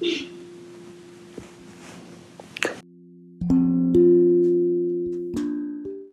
you